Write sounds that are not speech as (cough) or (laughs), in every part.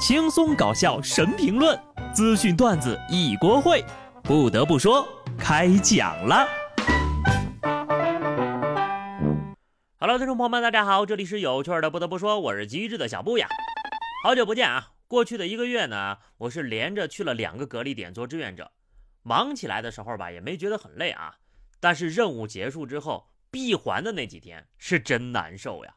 轻松搞笑神评论，资讯段子一锅烩。不得不说，开讲了。Hello，听众朋友们，大家好，这里是有趣的。不得不说，我是机智的小布呀。好久不见啊！过去的一个月呢，我是连着去了两个隔离点做志愿者。忙起来的时候吧，也没觉得很累啊。但是任务结束之后，闭环的那几天是真难受呀。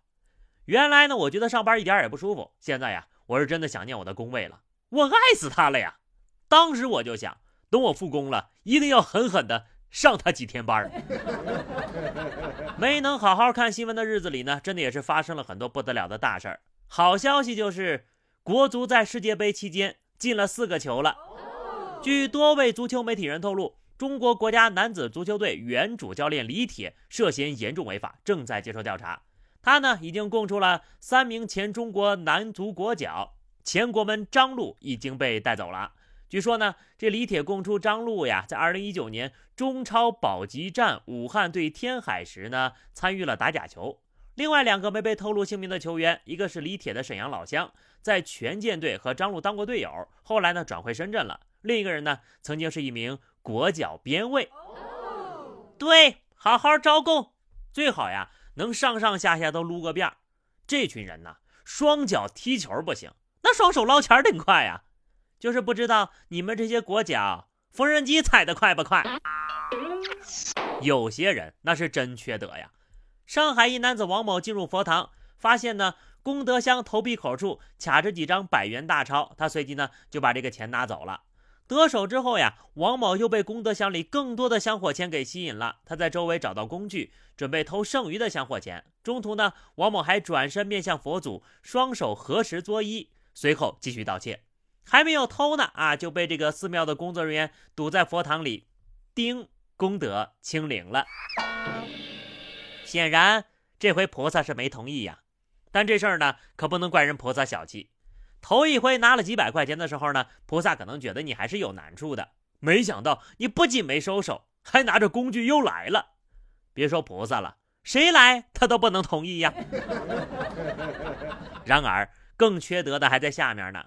原来呢，我觉得上班一点也不舒服。现在呀，我是真的想念我的工位了，我爱死他了呀！当时我就想，等我复工了，一定要狠狠的上他几天班。没能好好看新闻的日子里呢，真的也是发生了很多不得了的大事儿。好消息就是，国足在世界杯期间进了四个球了。据多位足球媒体人透露，中国国家男子足球队原主教练李铁涉嫌严重违法，正在接受调查。他呢，已经供出了三名前中国男足国脚，前国门张路已经被带走了。据说呢，这李铁供出张路呀，在二零一九年中超保级战武汉对天海时呢，参与了打假球。另外两个没被透露姓名的球员，一个是李铁的沈阳老乡，在权健队和张路当过队友，后来呢转回深圳了。另一个人呢，曾经是一名国脚边卫。对，好好招供，最好呀。能上上下下都撸个遍，这群人呢，双脚踢球不行，那双手捞钱挺快呀。就是不知道你们这些国脚缝纫机踩得快不快？有些人那是真缺德呀。上海一男子王某进入佛堂，发现呢功德箱头闭口处卡着几张百元大钞，他随即呢就把这个钱拿走了。得手之后呀，王某又被功德箱里更多的香火钱给吸引了。他在周围找到工具，准备偷剩余的香火钱。中途呢，王某还转身面向佛祖，双手合十作揖，随后继续盗窃。还没有偷呢，啊，就被这个寺庙的工作人员堵在佛堂里，叮，功德清零了。显然，这回菩萨是没同意呀。但这事儿呢，可不能怪人菩萨小气。头一回拿了几百块钱的时候呢，菩萨可能觉得你还是有难处的。没想到你不仅没收手，还拿着工具又来了。别说菩萨了，谁来他都不能同意呀。(laughs) 然而更缺德的还在下面呢。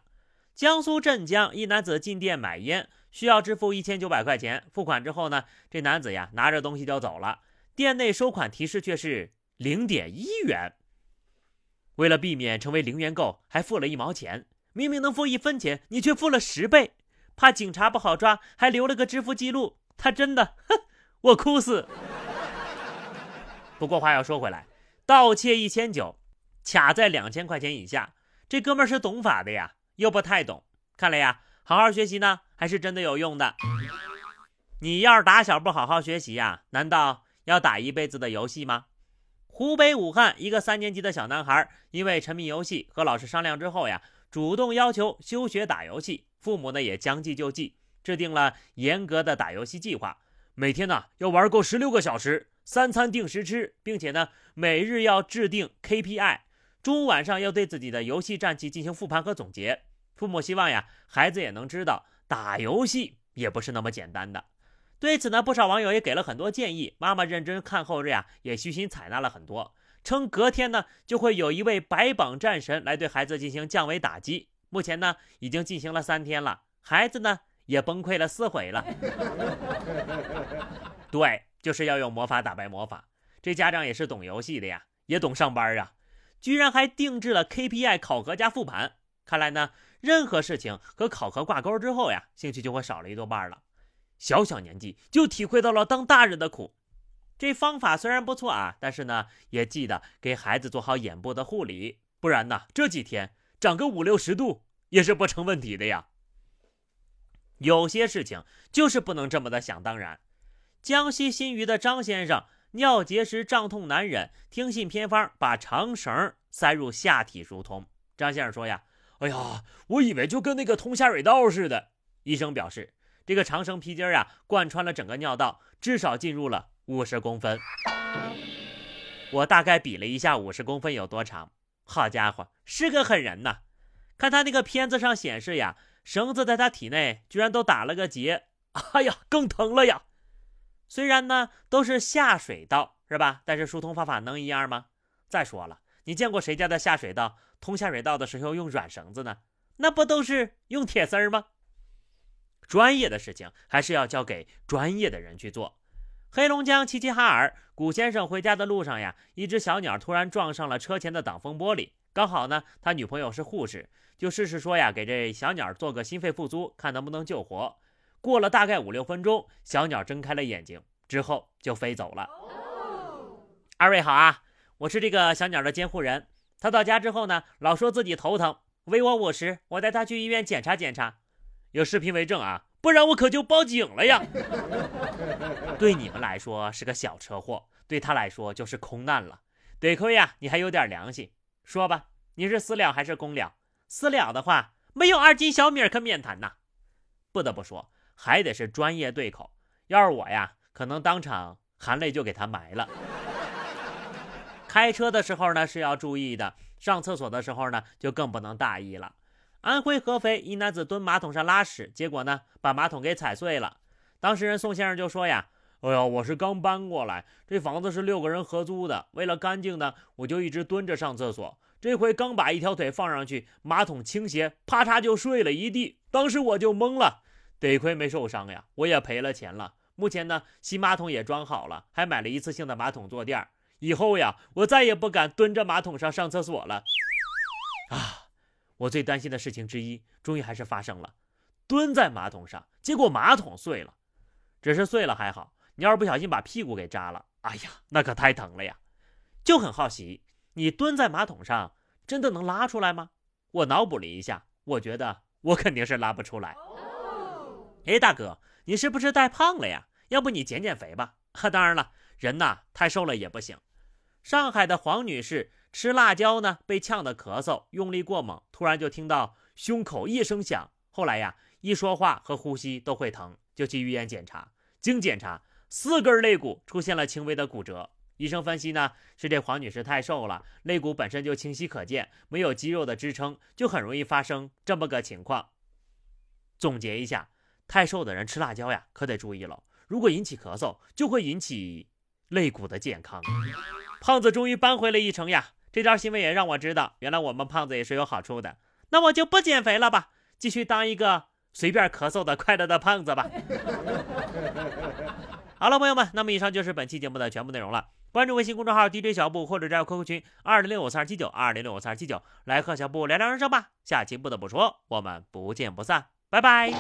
江苏镇江一男子进店买烟，需要支付一千九百块钱。付款之后呢，这男子呀拿着东西就走了，店内收款提示却是零点一元。为了避免成为零元购，还付了一毛钱。明明能付一分钱，你却付了十倍，怕警察不好抓，还留了个支付记录。他真的，哼，我哭死。不过话要说回来，盗窃一千九，卡在两千块钱以下，这哥们是懂法的呀，又不太懂。看来呀，好好学习呢，还是真的有用的。你要是打小不好好学习呀，难道要打一辈子的游戏吗？湖北武汉一个三年级的小男孩，因为沉迷游戏，和老师商量之后呀，主动要求休学打游戏。父母呢也将计就计，制定了严格的打游戏计划，每天呢要玩够十六个小时，三餐定时吃，并且呢每日要制定 KPI，中午晚上要对自己的游戏战绩进行复盘和总结。父母希望呀，孩子也能知道打游戏也不是那么简单的。对此呢，不少网友也给了很多建议。妈妈认真看后日呀，也虚心采纳了很多，称隔天呢就会有一位白榜战神来对孩子进行降维打击。目前呢已经进行了三天了，孩子呢也崩溃了四回了。(laughs) 对，就是要用魔法打败魔法。这家长也是懂游戏的呀，也懂上班啊，居然还定制了 KPI 考核加复盘。看来呢，任何事情和考核挂钩之后呀，兴趣就会少了一多半了。小小年纪就体会到了当大人的苦，这方法虽然不错啊，但是呢，也记得给孩子做好眼部的护理，不然呢，这几天长个五六十度也是不成问题的呀。有些事情就是不能这么的想当然。江西新余的张先生尿结石胀痛难忍，听信偏方把长绳塞入下体疏通。张先生说呀：“哎呀，我以为就跟那个通下水道似的。”医生表示。这个长绳皮筋啊，贯穿了整个尿道，至少进入了五十公分。我大概比了一下，五十公分有多长。好家伙，是个狠人呐！看他那个片子上显示呀，绳子在他体内居然都打了个结。哎呀，更疼了呀！虽然呢都是下水道是吧？但是疏通方法能一样吗？再说了，你见过谁家的下水道通下水道的时候用软绳子呢？那不都是用铁丝儿吗？专业的事情还是要交给专业的人去做。黑龙江齐齐哈尔，古先生回家的路上呀，一只小鸟突然撞上了车前的挡风玻璃。刚好呢，他女朋友是护士，就试试说呀，给这小鸟做个心肺复苏，看能不能救活。过了大概五六分钟，小鸟睁开了眼睛，之后就飞走了。二位好啊，我是这个小鸟的监护人。他到家之后呢，老说自己头疼，喂我五十，我带他去医院检查检查。有视频为证啊，不然我可就报警了呀！对你们来说是个小车祸，对他来说就是空难了。得亏呀，你还有点良心。说吧，你是私了还是公了？私了的话，没有二斤小米可免谈呐。不得不说，还得是专业对口。要是我呀，可能当场含泪就给他埋了。开车的时候呢是要注意的，上厕所的时候呢就更不能大意了。安徽合肥一男子蹲马桶上拉屎，结果呢把马桶给踩碎了。当事人宋先生就说呀：“哎呀，我是刚搬过来，这房子是六个人合租的，为了干净呢，我就一直蹲着上厕所。这回刚把一条腿放上去，马桶倾斜，啪嚓就碎了一地。当时我就懵了，得亏没受伤呀，我也赔了钱了。目前呢，新马桶也装好了，还买了一次性的马桶坐垫儿。以后呀，我再也不敢蹲着马桶上上厕所了。”啊。我最担心的事情之一，终于还是发生了。蹲在马桶上，结果马桶碎了。只是碎了还好，你要是不小心把屁股给扎了，哎呀，那可太疼了呀！就很好奇，你蹲在马桶上，真的能拉出来吗？我脑补了一下，我觉得我肯定是拉不出来。哎，大哥，你是不是太胖了呀？要不你减减肥吧？哈 (laughs) 当然了，人呐，太瘦了也不行。上海的黄女士。吃辣椒呢，被呛得咳嗽，用力过猛，突然就听到胸口一声响。后来呀，一说话和呼吸都会疼，就去医院检查。经检查，四根肋骨出现了轻微的骨折。医生分析呢，是这黄女士太瘦了，肋骨本身就清晰可见，没有肌肉的支撑，就很容易发生这么个情况。总结一下，太瘦的人吃辣椒呀，可得注意了。如果引起咳嗽，就会引起肋骨的健康。胖子终于扳回了一城呀！这条新闻也让我知道，原来我们胖子也是有好处的。那我就不减肥了吧，继续当一个随便咳嗽的快乐的胖子吧。好了，朋友们，那么以上就是本期节目的全部内容了。关注微信公众号 DJ 小布，或者加入 QQ 群二零六五三二七九二零六五三二七九，来和小布聊聊人生吧。下期不得不说，我们不见不散，拜拜。